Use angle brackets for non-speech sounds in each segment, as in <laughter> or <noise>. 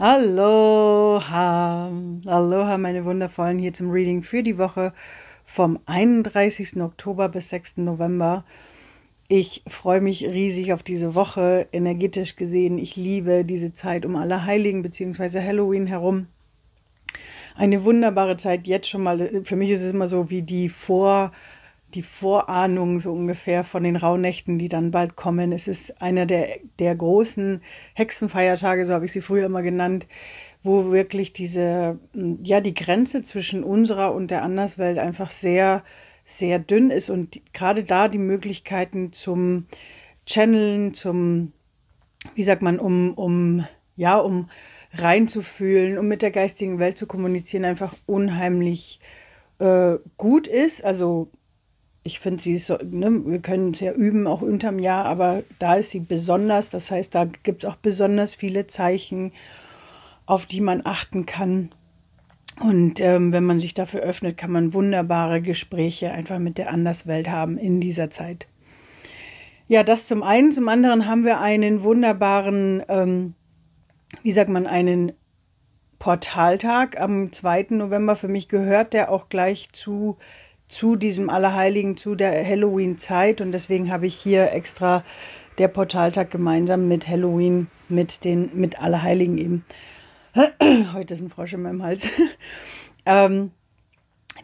Aloha, Aloha, meine Wundervollen, hier zum Reading für die Woche vom 31. Oktober bis 6. November. Ich freue mich riesig auf diese Woche, energetisch gesehen. Ich liebe diese Zeit um Allerheiligen bzw. Halloween herum. Eine wunderbare Zeit jetzt schon mal. Für mich ist es immer so wie die Vor- die Vorahnung so ungefähr von den Rauhnächten, die dann bald kommen. Es ist einer der, der großen Hexenfeiertage, so habe ich sie früher immer genannt, wo wirklich diese, ja, die Grenze zwischen unserer und der Anderswelt einfach sehr, sehr dünn ist und gerade da die Möglichkeiten zum Channeln, zum, wie sagt man, um, um, ja, um reinzufühlen, um mit der geistigen Welt zu kommunizieren, einfach unheimlich äh, gut ist. Also ich finde sie so, ne, wir können es ja üben, auch unterm Jahr, aber da ist sie besonders. Das heißt, da gibt es auch besonders viele Zeichen, auf die man achten kann. Und ähm, wenn man sich dafür öffnet, kann man wunderbare Gespräche einfach mit der Anderswelt haben in dieser Zeit. Ja, das zum einen. Zum anderen haben wir einen wunderbaren, ähm, wie sagt man, einen Portaltag am 2. November. Für mich gehört der auch gleich zu zu diesem Allerheiligen, zu der Halloween-Zeit. Und deswegen habe ich hier extra der Portaltag gemeinsam mit Halloween, mit den, mit Allerheiligen eben. <clears throat> Heute ist ein Frosch in meinem Hals. <laughs> ähm,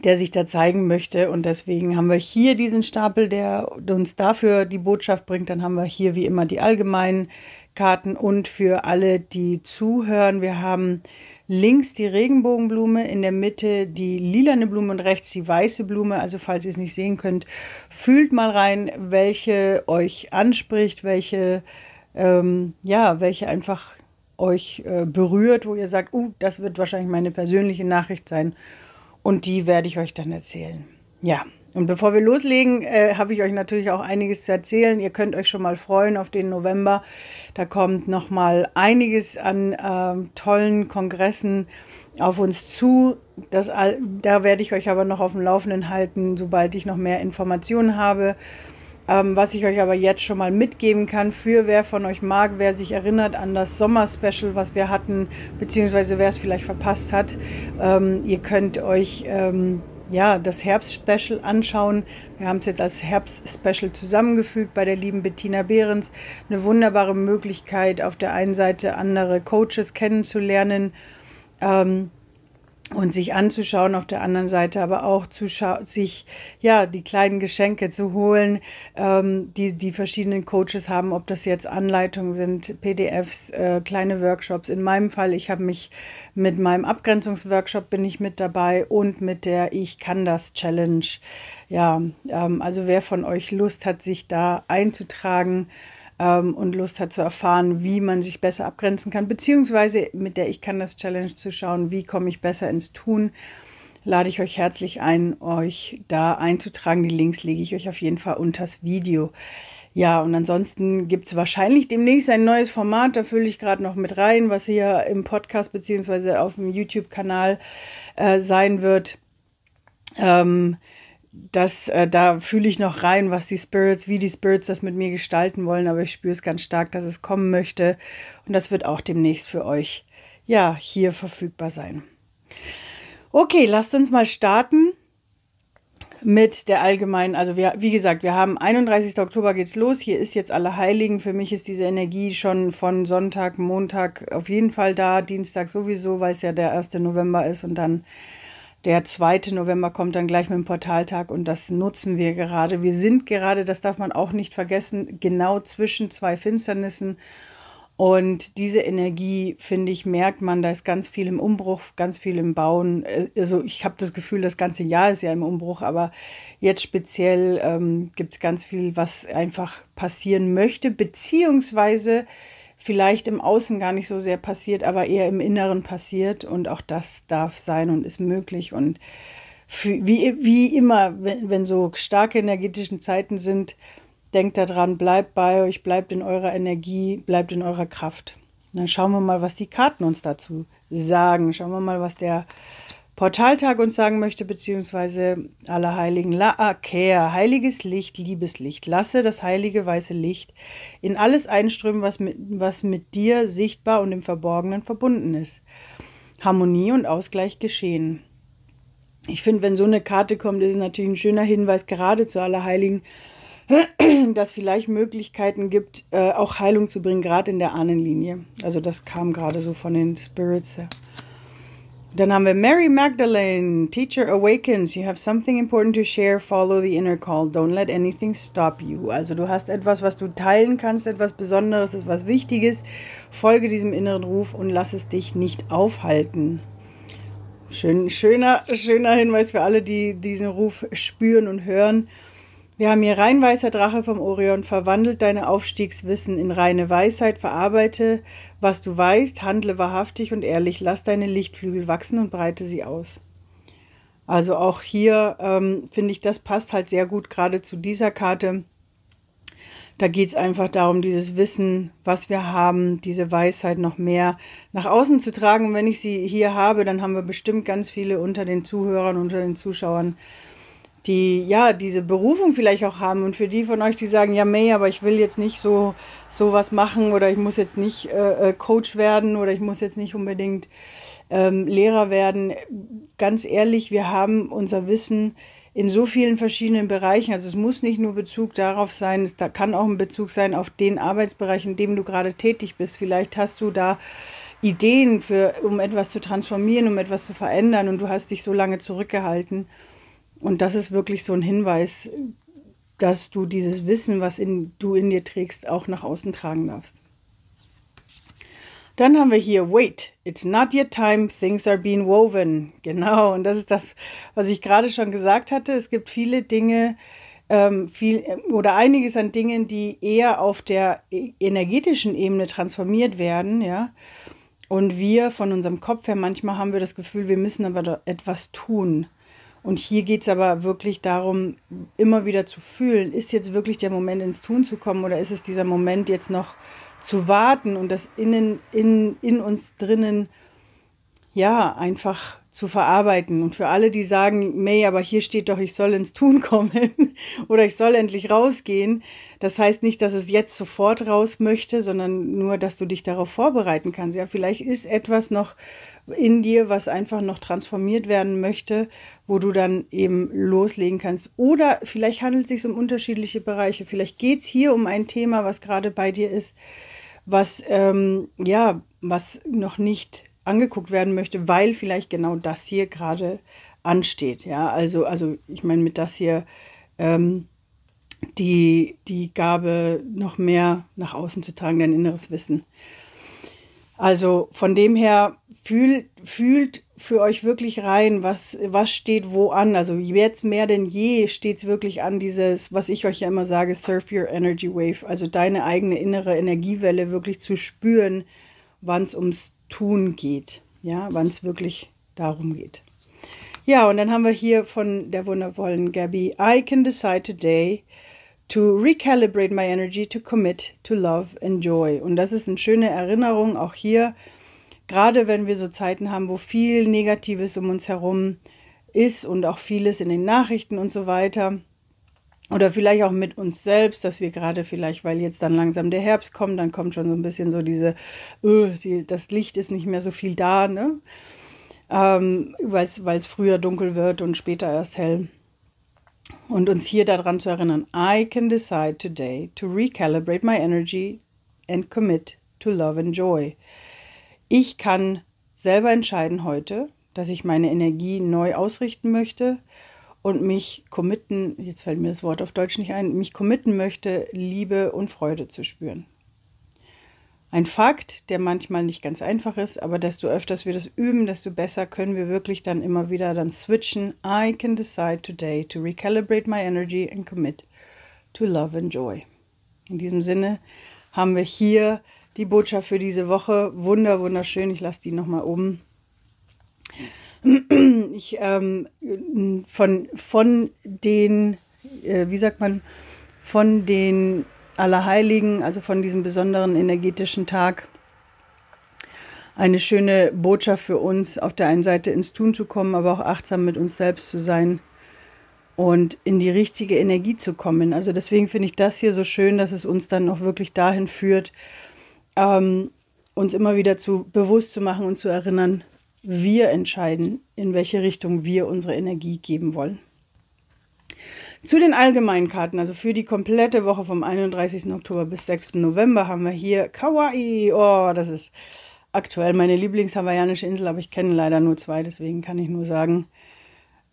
der sich da zeigen möchte. Und deswegen haben wir hier diesen Stapel, der uns dafür die Botschaft bringt. Dann haben wir hier wie immer die allgemeinen Karten und für alle, die zuhören, wir haben links die Regenbogenblume, in der Mitte die lilane Blume und rechts die weiße Blume. Also falls ihr es nicht sehen könnt, fühlt mal rein, welche euch anspricht, welche, ähm, ja, welche einfach euch äh, berührt, wo ihr sagt, uh, das wird wahrscheinlich meine persönliche Nachricht sein. Und die werde ich euch dann erzählen. Ja, und bevor wir loslegen, äh, habe ich euch natürlich auch einiges zu erzählen. Ihr könnt euch schon mal freuen auf den November. Da kommt noch mal einiges an äh, tollen Kongressen auf uns zu. Das, da werde ich euch aber noch auf dem Laufenden halten, sobald ich noch mehr Informationen habe. Ähm, was ich euch aber jetzt schon mal mitgeben kann, für wer von euch mag, wer sich erinnert an das Sommer-Special, was wir hatten, beziehungsweise wer es vielleicht verpasst hat, ähm, ihr könnt euch ähm, ja, das Herbst-Special anschauen. Wir haben es jetzt als Herbst-Special zusammengefügt bei der lieben Bettina Behrens. Eine wunderbare Möglichkeit, auf der einen Seite andere Coaches kennenzulernen. Ähm, und sich anzuschauen, auf der anderen Seite aber auch zu sich ja die kleinen Geschenke zu holen, ähm, die die verschiedenen Coaches haben, ob das jetzt Anleitungen sind, PDFs, äh, kleine Workshops. In meinem Fall, ich habe mich mit meinem Abgrenzungsworkshop bin ich mit dabei und mit der Ich kann das Challenge. Ja, ähm, also wer von euch Lust hat, sich da einzutragen, ähm, und Lust hat zu erfahren, wie man sich besser abgrenzen kann, beziehungsweise mit der Ich kann das Challenge zu schauen, wie komme ich besser ins Tun, lade ich euch herzlich ein, euch da einzutragen. Die Links lege ich euch auf jeden Fall unter das Video. Ja, und ansonsten gibt es wahrscheinlich demnächst ein neues Format, da fülle ich gerade noch mit rein, was hier im Podcast beziehungsweise auf dem YouTube-Kanal äh, sein wird. Ähm, das, äh, da fühle ich noch rein, was die Spirits, wie die Spirits das mit mir gestalten wollen, aber ich spüre es ganz stark, dass es kommen möchte. Und das wird auch demnächst für euch, ja, hier verfügbar sein. Okay, lasst uns mal starten mit der allgemeinen, also wir, wie gesagt, wir haben 31. Oktober geht's los. Hier ist jetzt Allerheiligen. Für mich ist diese Energie schon von Sonntag, Montag auf jeden Fall da, Dienstag sowieso, weil es ja der 1. November ist und dann der 2. November kommt dann gleich mit dem Portaltag und das nutzen wir gerade. Wir sind gerade, das darf man auch nicht vergessen, genau zwischen zwei Finsternissen. Und diese Energie, finde ich, merkt man, da ist ganz viel im Umbruch, ganz viel im Bauen. Also ich habe das Gefühl, das ganze Jahr ist ja im Umbruch, aber jetzt speziell ähm, gibt es ganz viel, was einfach passieren möchte, beziehungsweise vielleicht im Außen gar nicht so sehr passiert, aber eher im Inneren passiert. Und auch das darf sein und ist möglich. Und wie, wie immer, wenn, wenn so starke energetischen Zeiten sind, denkt daran, bleibt bei euch, bleibt in eurer Energie, bleibt in eurer Kraft. Und dann schauen wir mal, was die Karten uns dazu sagen. Schauen wir mal, was der Portaltag uns sagen möchte, beziehungsweise Allerheiligen, La'aker, heiliges Licht, Liebeslicht. Lasse das heilige weiße Licht in alles einströmen, was mit, was mit dir sichtbar und im Verborgenen verbunden ist. Harmonie und Ausgleich geschehen. Ich finde, wenn so eine Karte kommt, ist es natürlich ein schöner Hinweis, gerade zu Allerheiligen, <clears throat> dass vielleicht Möglichkeiten gibt, äh, auch Heilung zu bringen, gerade in der Ahnenlinie. Also das kam gerade so von den Spirits. Dann haben wir Mary Magdalene, Teacher Awakens. You have something important to share. Follow the inner call. Don't let anything stop you. Also du hast etwas, was du teilen kannst, etwas Besonderes, etwas Wichtiges. Folge diesem inneren Ruf und lass es dich nicht aufhalten. Schön, schöner, schöner Hinweis für alle, die diesen Ruf spüren und hören. Wir haben hier rein weißer Drache vom Orion, verwandelt deine Aufstiegswissen in reine Weisheit, verarbeite, was du weißt, handle wahrhaftig und ehrlich, lass deine Lichtflügel wachsen und breite sie aus. Also auch hier ähm, finde ich, das passt halt sehr gut gerade zu dieser Karte. Da geht es einfach darum, dieses Wissen, was wir haben, diese Weisheit noch mehr nach außen zu tragen. Und wenn ich sie hier habe, dann haben wir bestimmt ganz viele unter den Zuhörern, unter den Zuschauern, die ja diese Berufung vielleicht auch haben und für die von euch, die sagen, ja May, aber ich will jetzt nicht so so was machen oder ich muss jetzt nicht äh, äh, Coach werden oder ich muss jetzt nicht unbedingt ähm, Lehrer werden. Ganz ehrlich, wir haben unser Wissen in so vielen verschiedenen Bereichen. Also es muss nicht nur Bezug darauf sein, es da kann auch ein Bezug sein auf den Arbeitsbereich, in dem du gerade tätig bist. Vielleicht hast du da Ideen für, um etwas zu transformieren, um etwas zu verändern und du hast dich so lange zurückgehalten. Und das ist wirklich so ein Hinweis, dass du dieses Wissen, was in, du in dir trägst, auch nach außen tragen darfst. Dann haben wir hier, wait, it's not your time, things are being woven. Genau, und das ist das, was ich gerade schon gesagt hatte. Es gibt viele Dinge, ähm, viel oder einiges an Dingen, die eher auf der e-, energetischen Ebene transformiert werden, ja. Und wir von unserem Kopf her, manchmal haben wir das Gefühl, wir müssen aber etwas tun. Und hier geht es aber wirklich darum, immer wieder zu fühlen, ist jetzt wirklich der Moment ins Tun zu kommen oder ist es dieser Moment jetzt noch zu warten und das innen, in, in uns drinnen, ja, einfach zu verarbeiten. Und für alle, die sagen, May, aber hier steht doch, ich soll ins Tun kommen <laughs> oder ich soll endlich rausgehen, das heißt nicht, dass es jetzt sofort raus möchte, sondern nur, dass du dich darauf vorbereiten kannst. Ja, vielleicht ist etwas noch in dir, was einfach noch transformiert werden möchte, wo du dann eben loslegen kannst. Oder vielleicht handelt es sich um unterschiedliche Bereiche. Vielleicht geht es hier um ein Thema, was gerade bei dir ist, was ähm, ja, was noch nicht angeguckt werden möchte, weil vielleicht genau das hier gerade ansteht. Ja, also, also ich meine mit das hier ähm, die, die Gabe noch mehr nach außen zu tragen, dein inneres Wissen. Also von dem her fühlt, fühlt für euch wirklich rein, was, was steht wo an. Also jetzt mehr denn je steht es wirklich an, dieses, was ich euch ja immer sage, Surf Your Energy Wave, also deine eigene innere Energiewelle wirklich zu spüren, wann es ums Tun geht, ja, wann es wirklich darum geht. Ja, und dann haben wir hier von der wundervollen Gabby, I can decide today to recalibrate my energy, to commit, to love and joy. Und das ist eine schöne Erinnerung, auch hier, gerade wenn wir so Zeiten haben, wo viel Negatives um uns herum ist und auch vieles in den Nachrichten und so weiter. Oder vielleicht auch mit uns selbst, dass wir gerade vielleicht, weil jetzt dann langsam der Herbst kommt, dann kommt schon so ein bisschen so diese, öh, die, das Licht ist nicht mehr so viel da, ne? Ähm, weil es früher dunkel wird und später erst hell. Und uns hier daran zu erinnern, I can decide today to recalibrate my energy and commit to love and joy. Ich kann selber entscheiden heute, dass ich meine Energie neu ausrichten möchte und mich committen, jetzt fällt mir das Wort auf Deutsch nicht ein, mich committen möchte, Liebe und Freude zu spüren. Ein Fakt, der manchmal nicht ganz einfach ist, aber desto öfters wir das üben, desto besser können wir wirklich dann immer wieder dann switchen. I can decide today to recalibrate my energy and commit to love and joy. In diesem Sinne haben wir hier die Botschaft für diese Woche. Wunder, wunderschön. Ich lasse die nochmal oben. <clears throat> Ich, ähm, von, von den, äh, wie sagt man, von den Allerheiligen, also von diesem besonderen energetischen Tag, eine schöne Botschaft für uns, auf der einen Seite ins Tun zu kommen, aber auch achtsam mit uns selbst zu sein und in die richtige Energie zu kommen. Also deswegen finde ich das hier so schön, dass es uns dann auch wirklich dahin führt, ähm, uns immer wieder zu bewusst zu machen und zu erinnern, wir entscheiden, in welche Richtung wir unsere Energie geben wollen. Zu den allgemeinen Karten, also für die komplette Woche vom 31. Oktober bis 6. November haben wir hier Kawaii. Oh, das ist aktuell meine Lieblings-hawaiianische Insel, aber ich kenne leider nur zwei, deswegen kann ich nur sagen,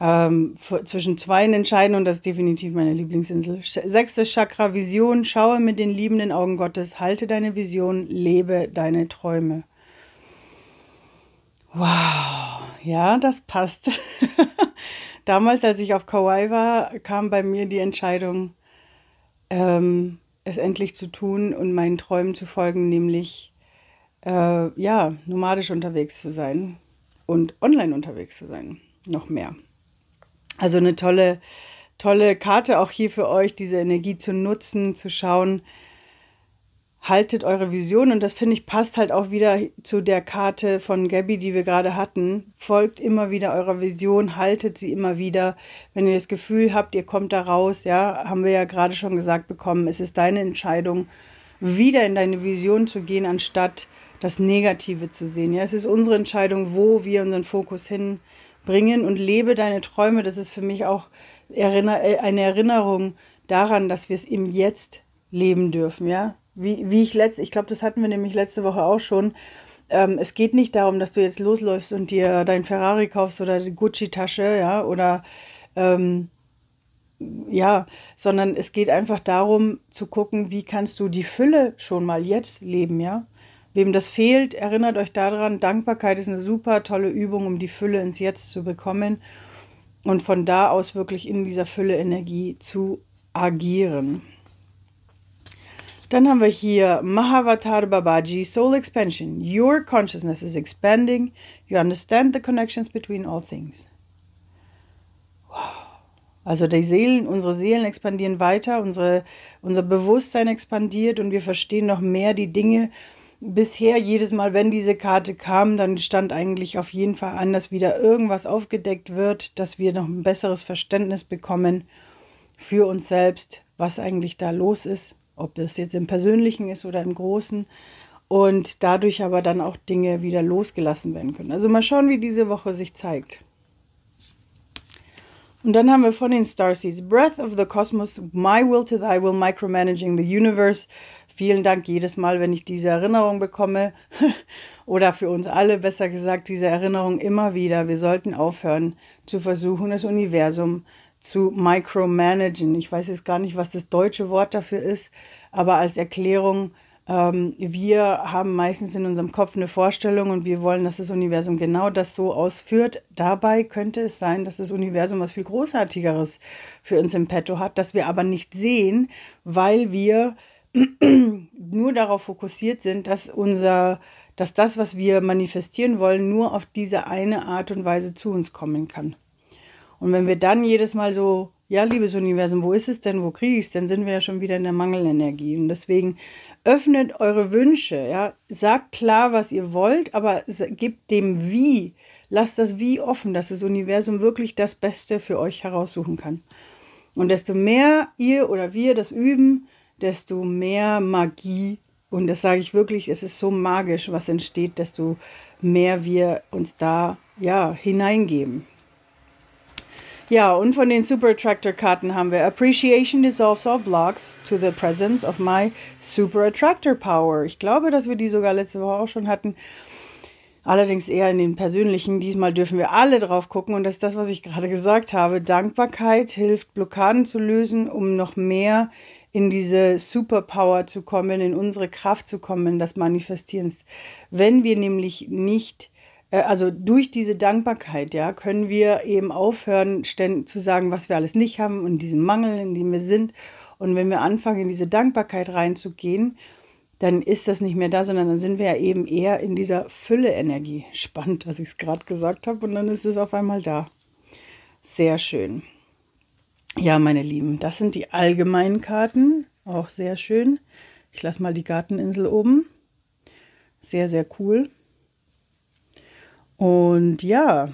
ähm, zwischen zwei entscheiden und das ist definitiv meine Lieblingsinsel. Sechstes Chakra, Vision, schaue mit den liebenden Augen Gottes, halte deine Vision, lebe deine Träume. Wow, ja, das passt. <laughs> Damals, als ich auf Kauai war, kam bei mir die Entscheidung, ähm, es endlich zu tun und meinen Träumen zu folgen, nämlich äh, ja, nomadisch unterwegs zu sein und online unterwegs zu sein. Noch mehr. Also eine tolle, tolle Karte auch hier für euch, diese Energie zu nutzen, zu schauen, haltet eure Vision und das finde ich passt halt auch wieder zu der Karte von Gabby, die wir gerade hatten. Folgt immer wieder eurer Vision, haltet sie immer wieder. Wenn ihr das Gefühl habt, ihr kommt da raus, ja, haben wir ja gerade schon gesagt bekommen, es ist deine Entscheidung, wieder in deine Vision zu gehen, anstatt das Negative zu sehen. Ja, es ist unsere Entscheidung, wo wir unseren Fokus hinbringen und lebe deine Träume. Das ist für mich auch äh, eine Erinnerung daran, dass wir es im Jetzt leben dürfen, ja. Wie, wie ich letzt, ich glaube, das hatten wir nämlich letzte Woche auch schon. Ähm, es geht nicht darum, dass du jetzt losläufst und dir dein Ferrari kaufst oder die Gucci-Tasche, ja, oder ähm, ja, sondern es geht einfach darum zu gucken, wie kannst du die Fülle schon mal jetzt leben, ja. Wem das fehlt, erinnert euch daran, Dankbarkeit ist eine super tolle Übung, um die Fülle ins Jetzt zu bekommen und von da aus wirklich in dieser Fülle Energie zu agieren. Dann haben wir hier Mahavatar Babaji, Soul Expansion. Your consciousness is expanding. You understand the connections between all things. Wow. Also die Seelen, unsere Seelen expandieren weiter, unsere, unser Bewusstsein expandiert und wir verstehen noch mehr die Dinge. Bisher, jedes Mal, wenn diese Karte kam, dann stand eigentlich auf jeden Fall an, dass wieder irgendwas aufgedeckt wird, dass wir noch ein besseres Verständnis bekommen für uns selbst, was eigentlich da los ist ob das jetzt im Persönlichen ist oder im Großen. Und dadurch aber dann auch Dinge wieder losgelassen werden können. Also mal schauen, wie diese Woche sich zeigt. Und dann haben wir von den Starseeds Breath of the Cosmos, My Will to Thy Will, Micromanaging the Universe. Vielen Dank jedes Mal, wenn ich diese Erinnerung bekomme. <laughs> Oder für uns alle, besser gesagt, diese Erinnerung immer wieder. Wir sollten aufhören zu versuchen, das Universum zu micromanagen. Ich weiß jetzt gar nicht, was das deutsche Wort dafür ist, aber als Erklärung, ähm, wir haben meistens in unserem Kopf eine Vorstellung und wir wollen, dass das Universum genau das so ausführt. Dabei könnte es sein, dass das Universum was viel Großartigeres für uns im Petto hat, das wir aber nicht sehen, weil wir nur darauf fokussiert sind, dass unser dass das, was wir manifestieren wollen, nur auf diese eine Art und Weise zu uns kommen kann. Und wenn wir dann jedes Mal so, ja, liebes Universum, wo ist es denn, wo kriege ich es, dann sind wir ja schon wieder in der Mangelenergie. Und deswegen öffnet eure Wünsche, ja, sagt klar, was ihr wollt, aber gebt dem Wie, lasst das Wie offen, dass das Universum wirklich das Beste für euch heraussuchen kann. Und desto mehr ihr oder wir das üben, desto mehr Magie, und das sage ich wirklich, es ist so magisch, was entsteht, desto mehr wir uns da ja hineingeben. Ja, und von den Super Attractor Karten haben wir Appreciation dissolves all blocks to the presence of my Super Attractor Power. Ich glaube, dass wir die sogar letzte Woche auch schon hatten. Allerdings eher in den persönlichen. Diesmal dürfen wir alle drauf gucken. Und das ist das, was ich gerade gesagt habe. Dankbarkeit hilft, Blockaden zu lösen, um noch mehr in diese Superpower zu kommen, in unsere Kraft zu kommen, das Manifestierens. Wenn wir nämlich nicht äh, also durch diese Dankbarkeit, ja, können wir eben aufhören, ständig zu sagen, was wir alles nicht haben und diesen Mangel, in dem wir sind. Und wenn wir anfangen, in diese Dankbarkeit reinzugehen, dann ist das nicht mehr da, sondern dann sind wir ja eben eher in dieser Fülle-Energie. Spannend, was ich es gerade gesagt habe, und dann ist es auf einmal da. Sehr schön. Ja, meine Lieben, das sind die allgemeinen Karten. Auch sehr schön. Ich lasse mal die Garteninsel oben. Sehr, sehr cool. Und ja,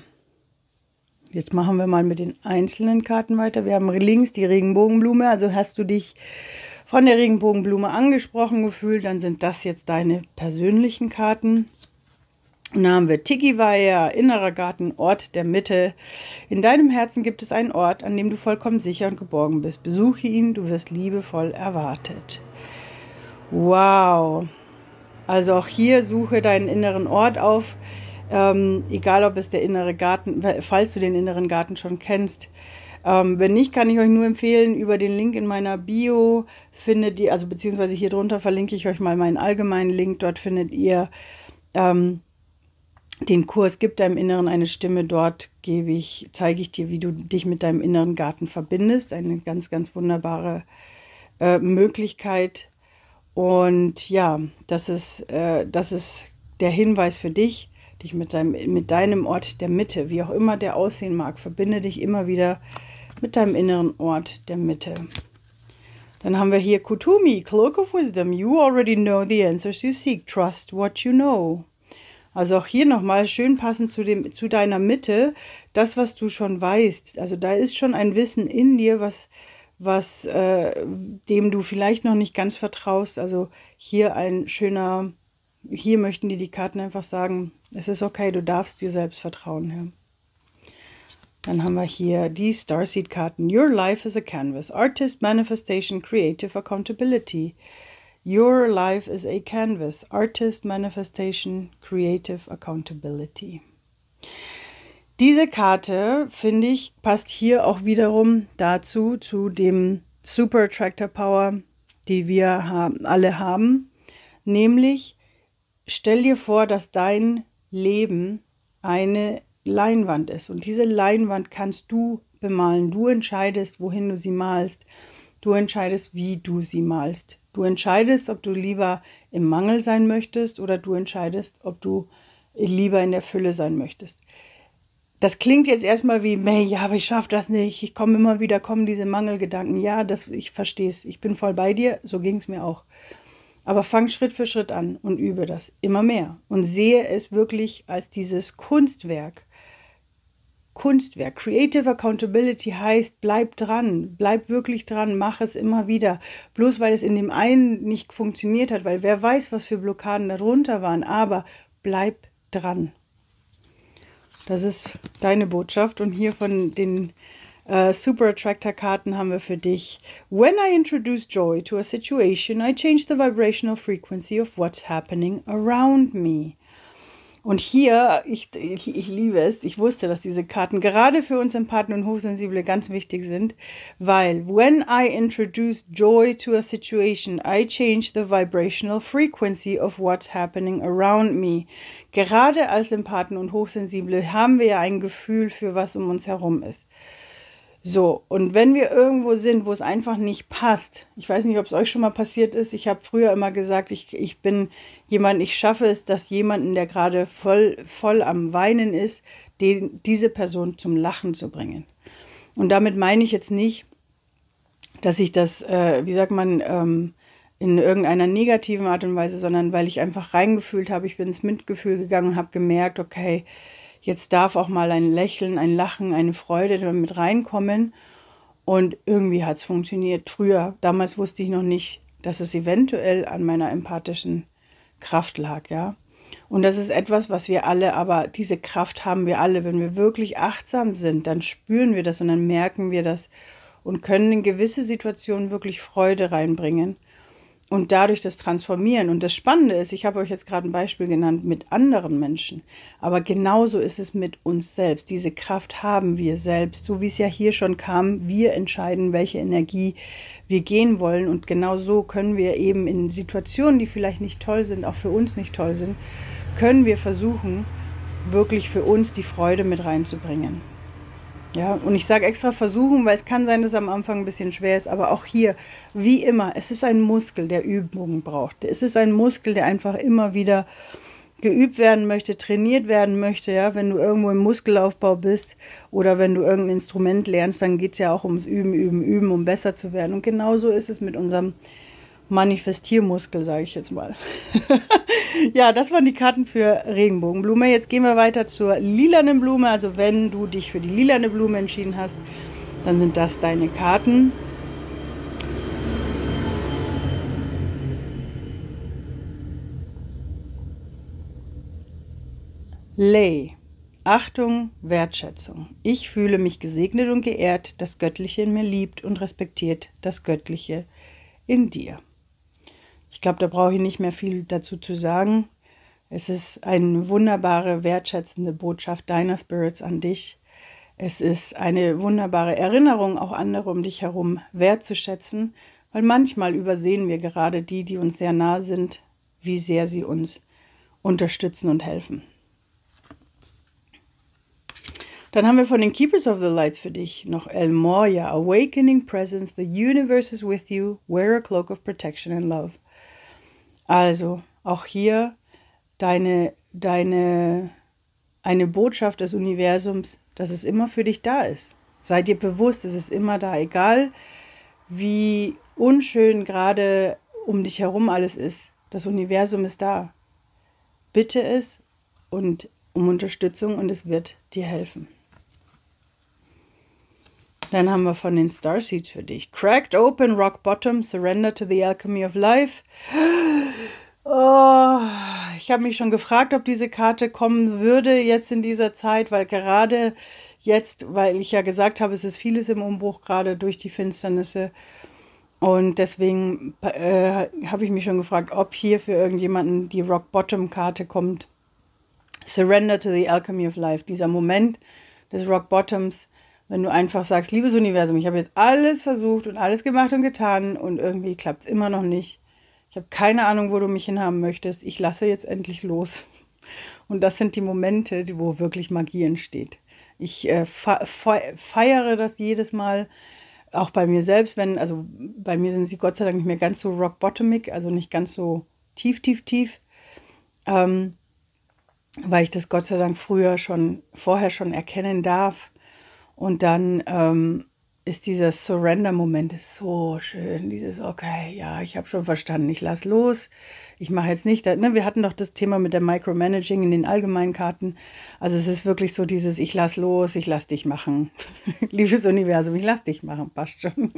jetzt machen wir mal mit den einzelnen Karten weiter. Wir haben links die Regenbogenblume, also hast du dich von der Regenbogenblume angesprochen gefühlt, dann sind das jetzt deine persönlichen Karten. Und dann haben wir Tikiwaya, innerer Garten, Ort der Mitte. In deinem Herzen gibt es einen Ort, an dem du vollkommen sicher und geborgen bist. Besuche ihn, du wirst liebevoll erwartet. Wow. Also auch hier suche deinen inneren Ort auf. Ähm, egal ob es der innere Garten, falls du den inneren Garten schon kennst. Ähm, wenn nicht, kann ich euch nur empfehlen, über den Link in meiner Bio findet ihr, also beziehungsweise hier drunter verlinke ich euch mal meinen allgemeinen Link. Dort findet ihr ähm, den Kurs Gib deinem Inneren eine Stimme. Dort gebe ich, zeige ich dir, wie du dich mit deinem inneren Garten verbindest. Eine ganz, ganz wunderbare äh, Möglichkeit. Und ja, das ist, äh, das ist der Hinweis für dich, dich mit deinem, mit deinem Ort der Mitte, wie auch immer der aussehen mag, verbinde dich immer wieder mit deinem inneren Ort der Mitte. Dann haben wir hier Kutumi, Cloak of Wisdom. You already know the answers you seek. Trust what you know. Also auch hier nochmal schön passend zu, dem, zu deiner Mitte, das, was du schon weißt. Also da ist schon ein Wissen in dir, was, was äh, dem du vielleicht noch nicht ganz vertraust. Also hier ein schöner, hier möchten dir die Karten einfach sagen, es ist okay, du darfst dir selbst vertrauen. Ja. Dann haben wir hier die Starseed-Karten. Your life is a canvas. Artist, Manifestation, Creative Accountability. Your life is a canvas. Artist, Manifestation, Creative Accountability. Diese Karte, finde ich, passt hier auch wiederum dazu, zu dem Super Attractor Power, die wir haben, alle haben. Nämlich, stell dir vor, dass dein Leben eine Leinwand ist. Und diese Leinwand kannst du bemalen. Du entscheidest, wohin du sie malst. Du entscheidest, wie du sie malst. Du entscheidest, ob du lieber im Mangel sein möchtest oder du entscheidest, ob du lieber in der Fülle sein möchtest. Das klingt jetzt erstmal wie, meh, ja, aber ich schaffe das nicht. Ich komme immer wieder, kommen diese Mangelgedanken. Ja, das, ich verstehe es. Ich bin voll bei dir. So ging es mir auch. Aber fang Schritt für Schritt an und übe das immer mehr und sehe es wirklich als dieses Kunstwerk Kunstwerk. Creative Accountability heißt, bleib dran, bleib wirklich dran, mach es immer wieder. Bloß weil es in dem einen nicht funktioniert hat, weil wer weiß, was für Blockaden darunter waren, aber bleib dran. Das ist deine Botschaft und hier von den uh, Super Attractor Karten haben wir für dich. When I introduce joy to a situation, I change the vibrational frequency of what's happening around me. Und hier, ich, ich, ich, liebe es, ich wusste, dass diese Karten gerade für uns Empathen und Hochsensible ganz wichtig sind, weil when I introduce joy to a situation, I change the vibrational frequency of what's happening around me. Gerade als Empathen und Hochsensible haben wir ja ein Gefühl für was um uns herum ist. So, und wenn wir irgendwo sind, wo es einfach nicht passt, ich weiß nicht, ob es euch schon mal passiert ist, ich habe früher immer gesagt, ich, ich bin jemand, ich schaffe es, dass jemanden, der gerade voll, voll am Weinen ist, den, diese Person zum Lachen zu bringen. Und damit meine ich jetzt nicht, dass ich das, äh, wie sagt man, ähm, in irgendeiner negativen Art und Weise, sondern weil ich einfach reingefühlt habe, ich bin ins Mitgefühl gegangen und habe gemerkt, okay, Jetzt darf auch mal ein Lächeln, ein Lachen, eine Freude damit reinkommen. Und irgendwie hat es funktioniert. Früher, damals wusste ich noch nicht, dass es eventuell an meiner empathischen Kraft lag, ja. Und das ist etwas, was wir alle, aber diese Kraft haben wir alle. Wenn wir wirklich achtsam sind, dann spüren wir das und dann merken wir das und können in gewisse Situationen wirklich Freude reinbringen und dadurch das transformieren. Und das Spannende ist, ich habe euch jetzt gerade ein Beispiel genannt mit anderen Menschen, aber genauso ist es mit uns selbst. Diese Kraft haben wir selbst, so wie es ja hier schon kam. Wir entscheiden, welche Energie wir gehen wollen. Und genau so können wir eben in Situationen, die vielleicht nicht toll sind, auch für uns nicht toll sind, können wir versuchen, wirklich für uns die Freude mit reinzubringen. Ja, und ich sage extra versuchen, weil es kann sein, dass es am Anfang ein bisschen schwer ist, aber auch hier, wie immer, es ist ein Muskel, der Übungen braucht. Es ist ein Muskel, der einfach immer wieder geübt werden möchte, trainiert werden möchte, ja, wenn du irgendwo im Muskelaufbau bist oder wenn du irgendein Instrument lernst, dann geht es ja auch ums Üben, Üben, Üben, um besser zu werden. Und genauso ist es mit unserem Manifestiermuskel, sage ich jetzt mal. <laughs> ja, das waren die Karten für Regenbogenblume. Jetzt gehen wir weiter zur lilanen Blume. Also wenn du dich für die lilane Blume entschieden hast, dann sind das deine Karten. Lay. Achtung, Wertschätzung. Ich fühle mich gesegnet und geehrt, das Göttliche in mir liebt und respektiert das Göttliche in dir. Ich glaube, da brauche ich nicht mehr viel dazu zu sagen. Es ist eine wunderbare, wertschätzende Botschaft deiner Spirits an dich. Es ist eine wunderbare Erinnerung, auch andere um dich herum wertzuschätzen, weil manchmal übersehen wir gerade die, die uns sehr nah sind, wie sehr sie uns unterstützen und helfen. Dann haben wir von den Keepers of the Lights für dich noch El Moya, Awakening Presence, the Universe is with you, wear a cloak of protection and love. Also, auch hier deine, deine, eine Botschaft des Universums, dass es immer für dich da ist. Sei dir bewusst, es ist immer da, egal wie unschön gerade um dich herum alles ist. Das Universum ist da. Bitte es und um Unterstützung und es wird dir helfen. Dann haben wir von den Starseeds für dich. Cracked open, rock bottom, surrender to the alchemy of life. Oh, ich habe mich schon gefragt, ob diese Karte kommen würde jetzt in dieser Zeit, weil gerade jetzt, weil ich ja gesagt habe, es ist vieles im Umbruch, gerade durch die Finsternisse. Und deswegen äh, habe ich mich schon gefragt, ob hier für irgendjemanden die Rock Bottom Karte kommt. Surrender to the Alchemy of Life. Dieser Moment des Rock Bottoms, wenn du einfach sagst, liebes Universum, ich habe jetzt alles versucht und alles gemacht und getan und irgendwie klappt es immer noch nicht. Ich habe keine Ahnung, wo du mich hinhaben möchtest. Ich lasse jetzt endlich los. Und das sind die Momente, wo wirklich Magie entsteht. Ich äh, feiere das jedes Mal, auch bei mir selbst, wenn, also bei mir sind sie Gott sei Dank nicht mehr ganz so rock bottomig, also nicht ganz so tief, tief, tief. Ähm, weil ich das Gott sei Dank früher schon, vorher schon erkennen darf und dann ähm, ist dieser Surrender-Moment so schön. Dieses, okay, ja, ich habe schon verstanden, ich lass los. Ich mache jetzt nicht, ne, wir hatten doch das Thema mit der Micromanaging in den allgemeinen Karten. Also es ist wirklich so dieses, ich lass los, ich lass dich machen. <laughs> Liebes Universum, ich lass dich machen, passt schon.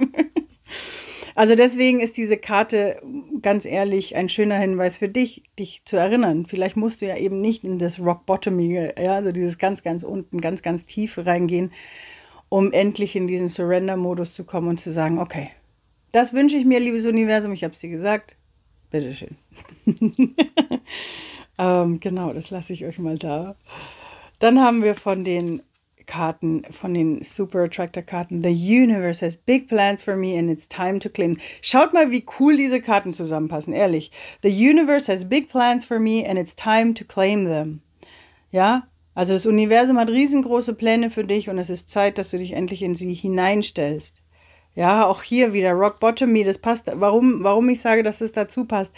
<laughs> also deswegen ist diese Karte, ganz ehrlich, ein schöner Hinweis für dich, dich zu erinnern. Vielleicht musst du ja eben nicht in das Rock Bottomige, ja, also dieses ganz, ganz unten, ganz, ganz tief reingehen um endlich in diesen Surrender-Modus zu kommen und zu sagen, okay, das wünsche ich mir, liebes Universum, ich habe es dir gesagt, bitteschön. <laughs> ähm, genau, das lasse ich euch mal da. Dann haben wir von den Karten, von den Super Attractor Karten, The Universe has big plans for me and it's time to claim. Schaut mal, wie cool diese Karten zusammenpassen, ehrlich. The Universe has big plans for me and it's time to claim them. Ja, also das Universum hat riesengroße Pläne für dich und es ist Zeit, dass du dich endlich in sie hineinstellst. Ja, auch hier wieder Rock Bottomy, das passt. Warum, warum ich sage, dass es dazu passt?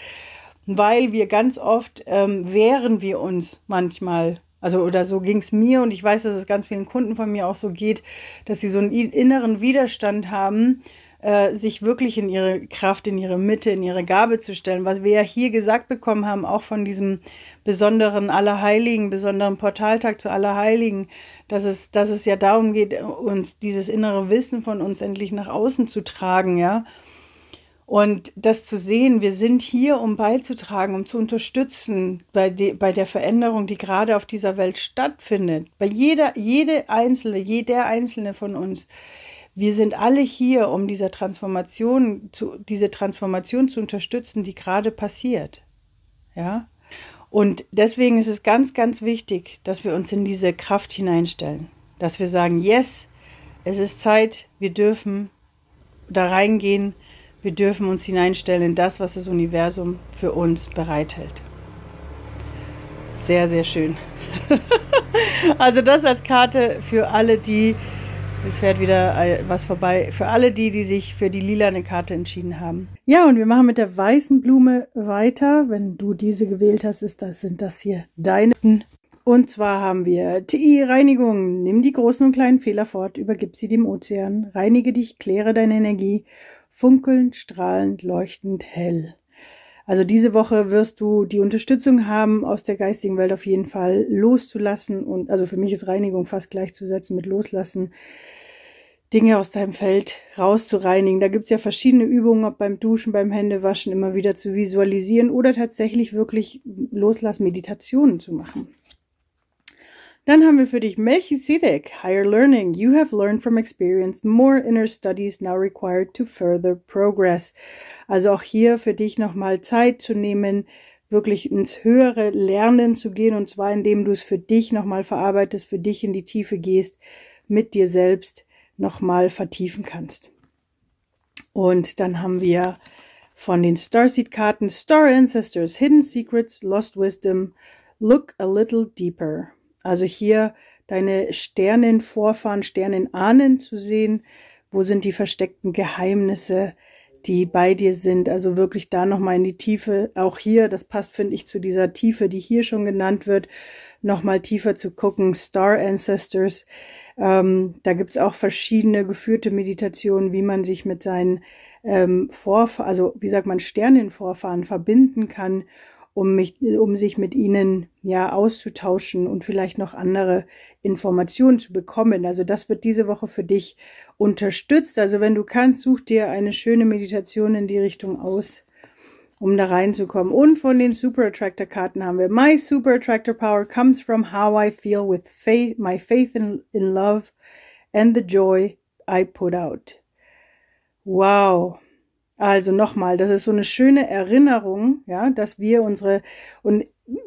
Weil wir ganz oft ähm, wehren wir uns manchmal. Also, oder so ging es mir und ich weiß, dass es ganz vielen Kunden von mir auch so geht, dass sie so einen inneren Widerstand haben, äh, sich wirklich in ihre Kraft, in ihre Mitte, in ihre Gabe zu stellen. Was wir ja hier gesagt bekommen haben, auch von diesem besonderen Allerheiligen, besonderen Portaltag zu Allerheiligen, dass es, dass es ja darum geht, uns dieses innere Wissen von uns endlich nach außen zu tragen, ja. Und das zu sehen, wir sind hier, um beizutragen, um zu unterstützen bei, de, bei der Veränderung, die gerade auf dieser Welt stattfindet. Bei jeder, jede Einzelne, jeder Einzelne von uns. Wir sind alle hier, um dieser Transformation zu, diese Transformation zu unterstützen, die gerade passiert. Ja. Und deswegen ist es ganz, ganz wichtig, dass wir uns in diese Kraft hineinstellen. Dass wir sagen, yes, es ist Zeit, wir dürfen da reingehen, wir dürfen uns hineinstellen in das, was das Universum für uns bereithält. Sehr, sehr schön. <laughs> also das als Karte für alle, die es fährt wieder was vorbei für alle die, die sich für die lilane Karte entschieden haben. Ja, und wir machen mit der weißen Blume weiter. Wenn du diese gewählt hast, ist das, sind das hier deine. Und zwar haben wir TI-Reinigung. Nimm die großen und kleinen Fehler fort, übergib sie dem Ozean. Reinige dich, kläre deine Energie. funkelnd, strahlend, leuchtend, hell. Also diese Woche wirst du die Unterstützung haben, aus der geistigen Welt auf jeden Fall loszulassen und also für mich ist Reinigung fast gleichzusetzen mit loslassen, Dinge aus deinem Feld rauszureinigen. Da gibt's ja verschiedene Übungen, ob beim Duschen, beim Händewaschen immer wieder zu visualisieren oder tatsächlich wirklich Loslass-Meditationen zu machen. Dann haben wir für dich Melchizedek, Higher Learning. You have learned from experience. More inner studies now required to further progress. Also auch hier für dich nochmal Zeit zu nehmen, wirklich ins höhere Lernen zu gehen und zwar indem du es für dich nochmal verarbeitest, für dich in die Tiefe gehst, mit dir selbst nochmal vertiefen kannst. Und dann haben wir von den Starseed-Karten Star Ancestors, Hidden Secrets, Lost Wisdom, Look a Little Deeper. Also hier deine Sternenvorfahren, Sternenahnen zu sehen. Wo sind die versteckten Geheimnisse, die bei dir sind? Also wirklich da nochmal in die Tiefe. Auch hier, das passt, finde ich, zu dieser Tiefe, die hier schon genannt wird, nochmal tiefer zu gucken. Star Ancestors. Ähm, da gibt's auch verschiedene geführte Meditationen, wie man sich mit seinen ähm, Vorfahren, also wie sagt man, Sternenvorfahren verbinden kann um mich, um sich mit ihnen ja auszutauschen und vielleicht noch andere Informationen zu bekommen. Also das wird diese Woche für dich unterstützt. Also wenn du kannst, such dir eine schöne Meditation in die Richtung aus, um da reinzukommen. Und von den Super Attractor Karten haben wir My Super Attractor Power comes from how I feel with faith, my faith in, in love and the joy I put out. Wow. Also nochmal, das ist so eine schöne Erinnerung, ja, dass wir unsere und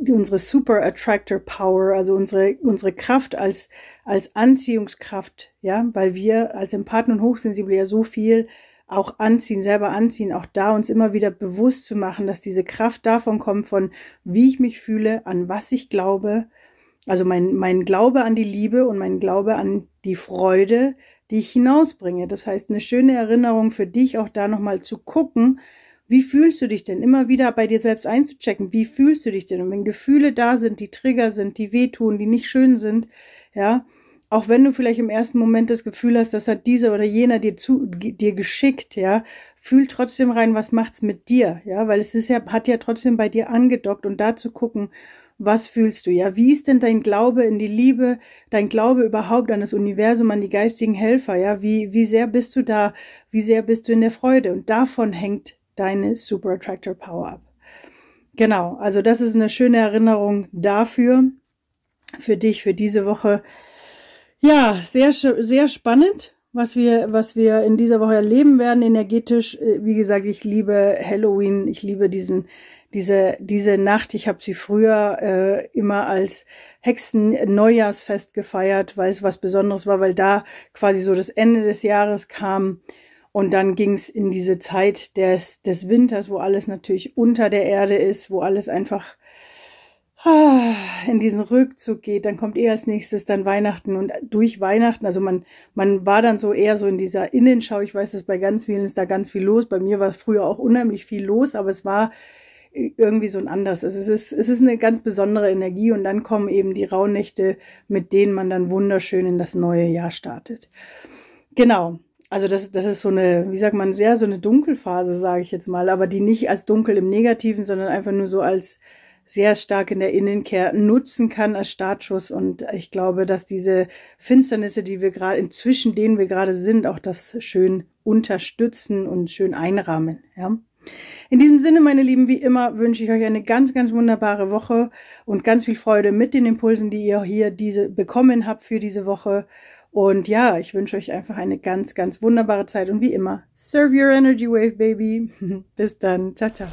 unsere Super Attractor Power, also unsere unsere Kraft als als Anziehungskraft, ja, weil wir als Empathen und Hochsensible ja so viel auch anziehen, selber anziehen, auch da uns immer wieder bewusst zu machen, dass diese Kraft davon kommt von wie ich mich fühle, an was ich glaube, also mein mein Glaube an die Liebe und mein Glaube an die Freude, die ich hinausbringe. Das heißt, eine schöne Erinnerung für dich, auch da nochmal zu gucken, wie fühlst du dich denn? Immer wieder bei dir selbst einzuchecken. Wie fühlst du dich denn? Und wenn Gefühle da sind, die Trigger sind, die wehtun, die nicht schön sind, ja, auch wenn du vielleicht im ersten Moment das Gefühl hast, das hat dieser oder jener dir zu, dir geschickt, ja, fühl trotzdem rein, was macht's mit dir, ja, weil es ist ja, hat ja trotzdem bei dir angedockt und da zu gucken, was fühlst du? Ja, wie ist denn dein Glaube in die Liebe, dein Glaube überhaupt an das Universum, an die geistigen Helfer? Ja, wie, wie sehr bist du da? Wie sehr bist du in der Freude? Und davon hängt deine Super Attractor Power ab. Genau. Also das ist eine schöne Erinnerung dafür, für dich, für diese Woche. Ja, sehr, sehr spannend was wir, was wir in dieser Woche erleben werden energetisch. Äh, wie gesagt, ich liebe Halloween, ich liebe diesen diese, diese Nacht, ich habe sie früher äh, immer als Hexen-Neujahrsfest gefeiert, weil es was Besonderes war, weil da quasi so das Ende des Jahres kam. Und dann ging es in diese Zeit des, des Winters, wo alles natürlich unter der Erde ist, wo alles einfach ah, in diesen Rückzug geht, dann kommt eher als nächstes dann Weihnachten. Und durch Weihnachten, also man, man war dann so eher so in dieser Innenschau, ich weiß, dass bei ganz vielen ist da ganz viel los, bei mir war früher auch unheimlich viel los, aber es war irgendwie so ein anders. Also es ist, es ist eine ganz besondere Energie und dann kommen eben die Rauhnächte, mit denen man dann wunderschön in das neue Jahr startet. Genau. Also das, das ist so eine, wie sagt man, sehr so eine Dunkelphase, sage ich jetzt mal, aber die nicht als dunkel im Negativen, sondern einfach nur so als sehr stark in der Innenkehr nutzen kann als Startschuss. Und ich glaube, dass diese Finsternisse, die wir gerade, inzwischen denen wir gerade sind, auch das schön unterstützen und schön einrahmen. Ja. In diesem Sinne, meine Lieben, wie immer wünsche ich euch eine ganz, ganz wunderbare Woche und ganz viel Freude mit den Impulsen, die ihr hier diese bekommen habt für diese Woche. Und ja, ich wünsche euch einfach eine ganz, ganz wunderbare Zeit und wie immer, serve your energy wave, baby. <laughs> Bis dann. Ciao, ciao.